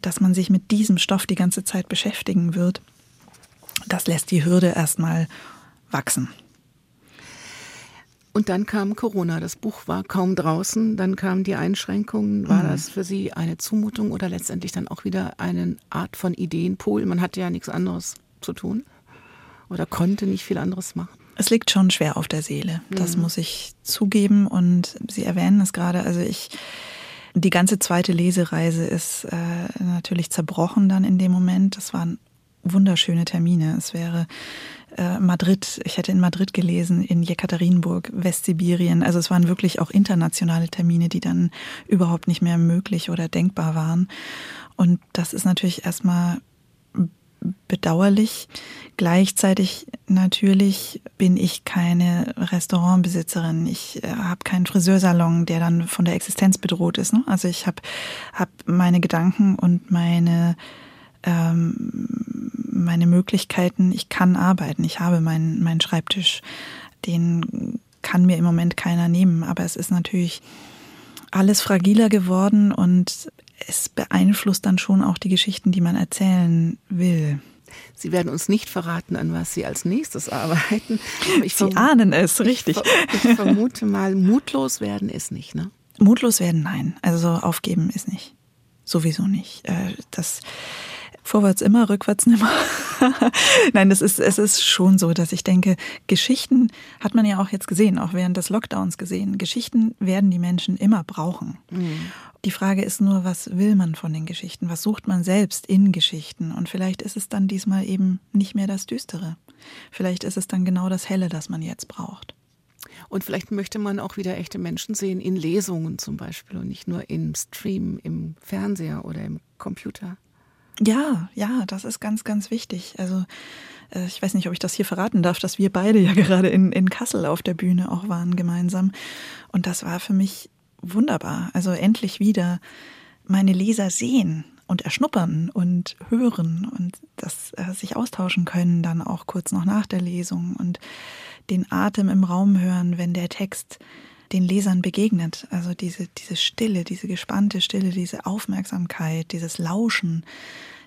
dass man sich mit diesem Stoff die ganze Zeit beschäftigen wird, das lässt die Hürde erstmal wachsen. Und dann kam Corona. Das Buch war kaum draußen. Dann kamen die Einschränkungen. War Mhm. das für Sie eine Zumutung oder letztendlich dann auch wieder eine Art von Ideenpool? Man hatte ja nichts anderes zu tun oder konnte nicht viel anderes machen. Es liegt schon schwer auf der Seele. Das muss ich zugeben. Und Sie erwähnen es gerade. Also ich, die ganze zweite Lesereise ist äh, natürlich zerbrochen dann in dem Moment. Das waren wunderschöne Termine. Es wäre äh, Madrid, ich hätte in Madrid gelesen, in Jekaterinburg, Westsibirien. Also es waren wirklich auch internationale Termine, die dann überhaupt nicht mehr möglich oder denkbar waren. Und das ist natürlich erstmal bedauerlich. Gleichzeitig natürlich bin ich keine Restaurantbesitzerin. Ich äh, habe keinen Friseursalon, der dann von der Existenz bedroht ist. Ne? Also ich habe hab meine Gedanken und meine ähm, meine Möglichkeiten. Ich kann arbeiten. Ich habe meinen meinen Schreibtisch. Den kann mir im Moment keiner nehmen. Aber es ist natürlich alles fragiler geworden und es beeinflusst dann schon auch die Geschichten, die man erzählen will. Sie werden uns nicht verraten, an was Sie als nächstes arbeiten. Ich Sie ahnen es, richtig. Ich, ich vermute mal, mutlos werden ist nicht, ne? Mutlos werden, nein. Also aufgeben ist nicht. Sowieso nicht. Äh, Das vorwärts immer, rückwärts nimmer. Nein, das ist, es ist schon so, dass ich denke, Geschichten hat man ja auch jetzt gesehen, auch während des Lockdowns gesehen. Geschichten werden die Menschen immer brauchen. Die Frage ist nur, was will man von den Geschichten? Was sucht man selbst in Geschichten? Und vielleicht ist es dann diesmal eben nicht mehr das Düstere. Vielleicht ist es dann genau das Helle, das man jetzt braucht. Und vielleicht möchte man auch wieder echte Menschen sehen, in Lesungen zum Beispiel und nicht nur im Stream, im Fernseher oder im Computer. Ja, ja, das ist ganz, ganz wichtig. Also äh, ich weiß nicht, ob ich das hier verraten darf, dass wir beide ja gerade in, in Kassel auf der Bühne auch waren gemeinsam. Und das war für mich wunderbar. Also endlich wieder meine Leser sehen und erschnuppern und hören und das äh, sich austauschen können, dann auch kurz noch nach der Lesung und den Atem im Raum hören, wenn der Text den Lesern begegnet. Also diese, diese Stille, diese gespannte Stille, diese Aufmerksamkeit, dieses Lauschen,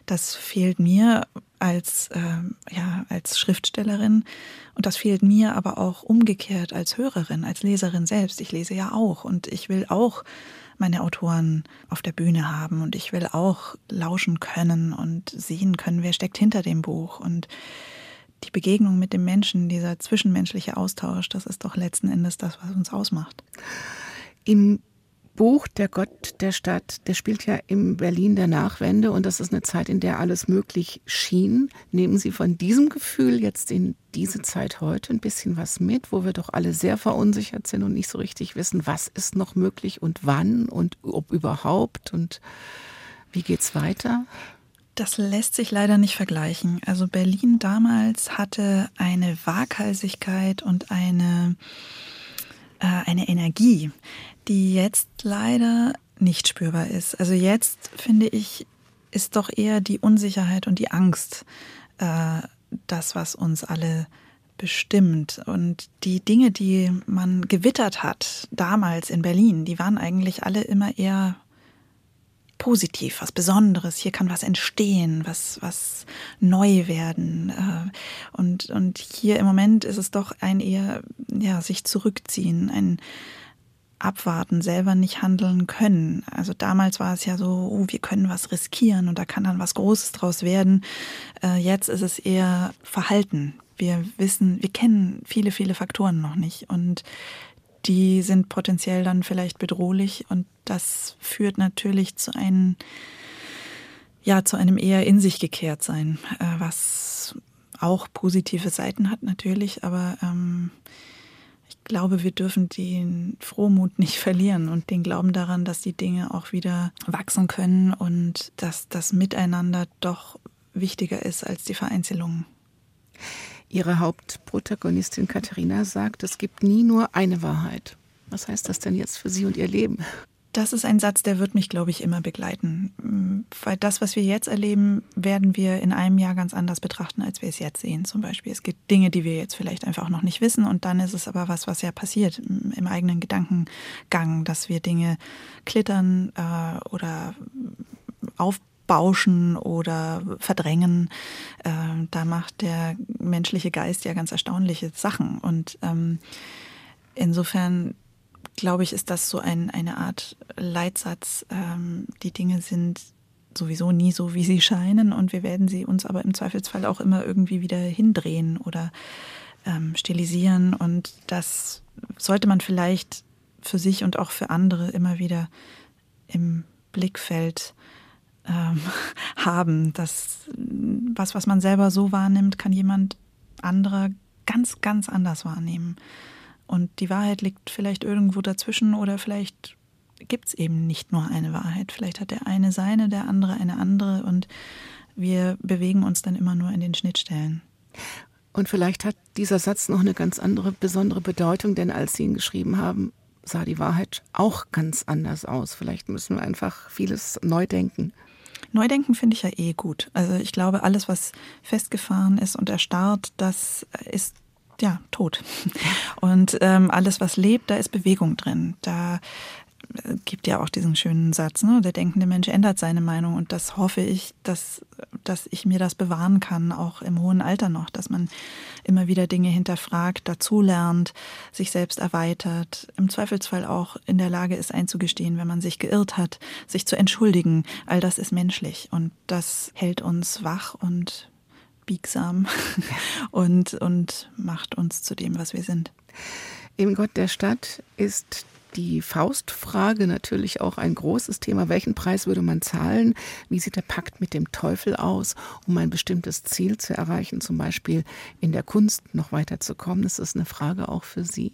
das fehlt mir als, ähm, ja, als Schriftstellerin und das fehlt mir aber auch umgekehrt als Hörerin, als Leserin selbst. Ich lese ja auch und ich will auch meine Autoren auf der Bühne haben und ich will auch lauschen können und sehen können, wer steckt hinter dem Buch und die Begegnung mit dem Menschen, dieser zwischenmenschliche Austausch, das ist doch letzten Endes das, was uns ausmacht. Im Buch Der Gott der Stadt, der spielt ja in Berlin der Nachwende und das ist eine Zeit, in der alles möglich schien. Nehmen Sie von diesem Gefühl jetzt in diese Zeit heute ein bisschen was mit, wo wir doch alle sehr verunsichert sind und nicht so richtig wissen, was ist noch möglich und wann und ob überhaupt und wie geht's weiter? Das lässt sich leider nicht vergleichen. Also Berlin damals hatte eine Waghalsigkeit und eine, äh, eine Energie, die jetzt leider nicht spürbar ist. Also jetzt finde ich, ist doch eher die Unsicherheit und die Angst äh, das, was uns alle bestimmt. Und die Dinge, die man gewittert hat damals in Berlin, die waren eigentlich alle immer eher positiv, was Besonderes. Hier kann was entstehen, was, was neu werden. äh, Und, und hier im Moment ist es doch ein eher, ja, sich zurückziehen, ein Abwarten, selber nicht handeln können. Also damals war es ja so, oh, wir können was riskieren und da kann dann was Großes draus werden. Äh, Jetzt ist es eher Verhalten. Wir wissen, wir kennen viele, viele Faktoren noch nicht und die sind potenziell dann vielleicht bedrohlich und das führt natürlich zu einem, ja, zu einem eher in sich gekehrt sein, äh, was auch positive Seiten hat natürlich, aber ähm, ich glaube, wir dürfen den Frohmut nicht verlieren und den Glauben daran, dass die Dinge auch wieder wachsen können und dass das Miteinander doch wichtiger ist als die Vereinzelung. Ihre Hauptprotagonistin Katharina sagt, es gibt nie nur eine Wahrheit. Was heißt das denn jetzt für Sie und Ihr Leben? Das ist ein Satz, der wird mich, glaube ich, immer begleiten. Weil das, was wir jetzt erleben, werden wir in einem Jahr ganz anders betrachten, als wir es jetzt sehen. Zum Beispiel, es gibt Dinge, die wir jetzt vielleicht einfach noch nicht wissen. Und dann ist es aber was, was ja passiert im, eigenen Gedankengang, dass wir Dinge klittern äh, oder aufbauschen oder verdrängen. Äh, da macht der menschliche Geist ja ganz erstaunliche Sachen. Und ähm, insofern glaube ich, ist das so ein, eine Art Leitsatz. Ähm, die Dinge sind sowieso nie so, wie sie scheinen und wir werden sie uns aber im Zweifelsfall auch immer irgendwie wieder hindrehen oder ähm, stilisieren und das sollte man vielleicht für sich und auch für andere immer wieder im Blickfeld ähm, haben. Das, was, was man selber so wahrnimmt, kann jemand anderer ganz, ganz anders wahrnehmen. Und die Wahrheit liegt vielleicht irgendwo dazwischen oder vielleicht gibt es eben nicht nur eine Wahrheit. Vielleicht hat der eine seine, der andere eine andere und wir bewegen uns dann immer nur in den Schnittstellen. Und vielleicht hat dieser Satz noch eine ganz andere, besondere Bedeutung, denn als Sie ihn geschrieben haben, sah die Wahrheit auch ganz anders aus. Vielleicht müssen wir einfach vieles neu denken. Neudenken finde ich ja eh gut. Also ich glaube, alles, was festgefahren ist und erstarrt, das ist ja tot. Und ähm, alles, was lebt, da ist Bewegung drin. Da gibt ja auch diesen schönen Satz, ne? der denkende Mensch ändert seine Meinung und das hoffe ich, dass, dass ich mir das bewahren kann, auch im hohen Alter noch, dass man immer wieder Dinge hinterfragt, dazulernt, sich selbst erweitert, im Zweifelsfall auch in der Lage ist einzugestehen, wenn man sich geirrt hat, sich zu entschuldigen. All das ist menschlich und das hält uns wach und biegsam und, und macht uns zu dem, was wir sind. Im Gott der Stadt ist die Faustfrage natürlich auch ein großes Thema. Welchen Preis würde man zahlen? Wie sieht der Pakt mit dem Teufel aus, um ein bestimmtes Ziel zu erreichen, zum Beispiel in der Kunst noch weiterzukommen? Das ist eine Frage auch für Sie.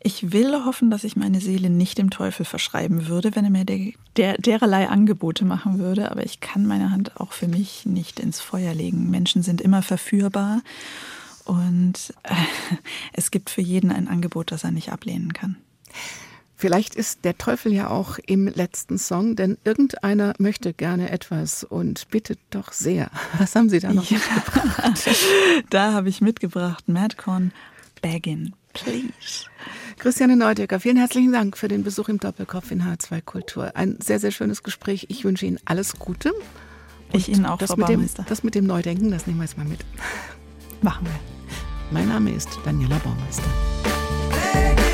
Ich will hoffen, dass ich meine Seele nicht dem Teufel verschreiben würde, wenn er mir der, der, dererlei Angebote machen würde. Aber ich kann meine Hand auch für mich nicht ins Feuer legen. Menschen sind immer verführbar und äh, es gibt für jeden ein Angebot, das er nicht ablehnen kann. Vielleicht ist der Teufel ja auch im letzten Song, denn irgendeiner möchte gerne etwas und bittet doch sehr. Was haben Sie da noch Ja. mitgebracht? Da habe ich mitgebracht Madcon Beggin, please. Christiane Neudecker, vielen herzlichen Dank für den Besuch im Doppelkopf in H2 Kultur. Ein sehr, sehr schönes Gespräch. Ich wünsche Ihnen alles Gute. Ich Ihnen auch, Das Frau mit, dem, das mit dem Neudenken, das nehmen wir jetzt mal mit. Machen wir. Mein Name ist Daniela Baumeister.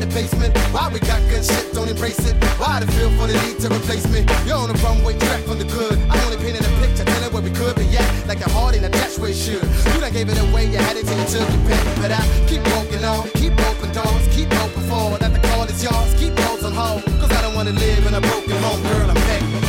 the basement? Why we got good shit, don't embrace it? Why the feel for the need to replace me? You're on the runway track from the good. I only painted a picture, telling where we could be yet. Like a heart in a dash where it should. You done gave it away, you had it till you took your pen. But I keep walking on, keep open doors, keep open forward. That the call is yours, keep those on hold. Cause I don't wanna live in a broken home, girl, I'm back.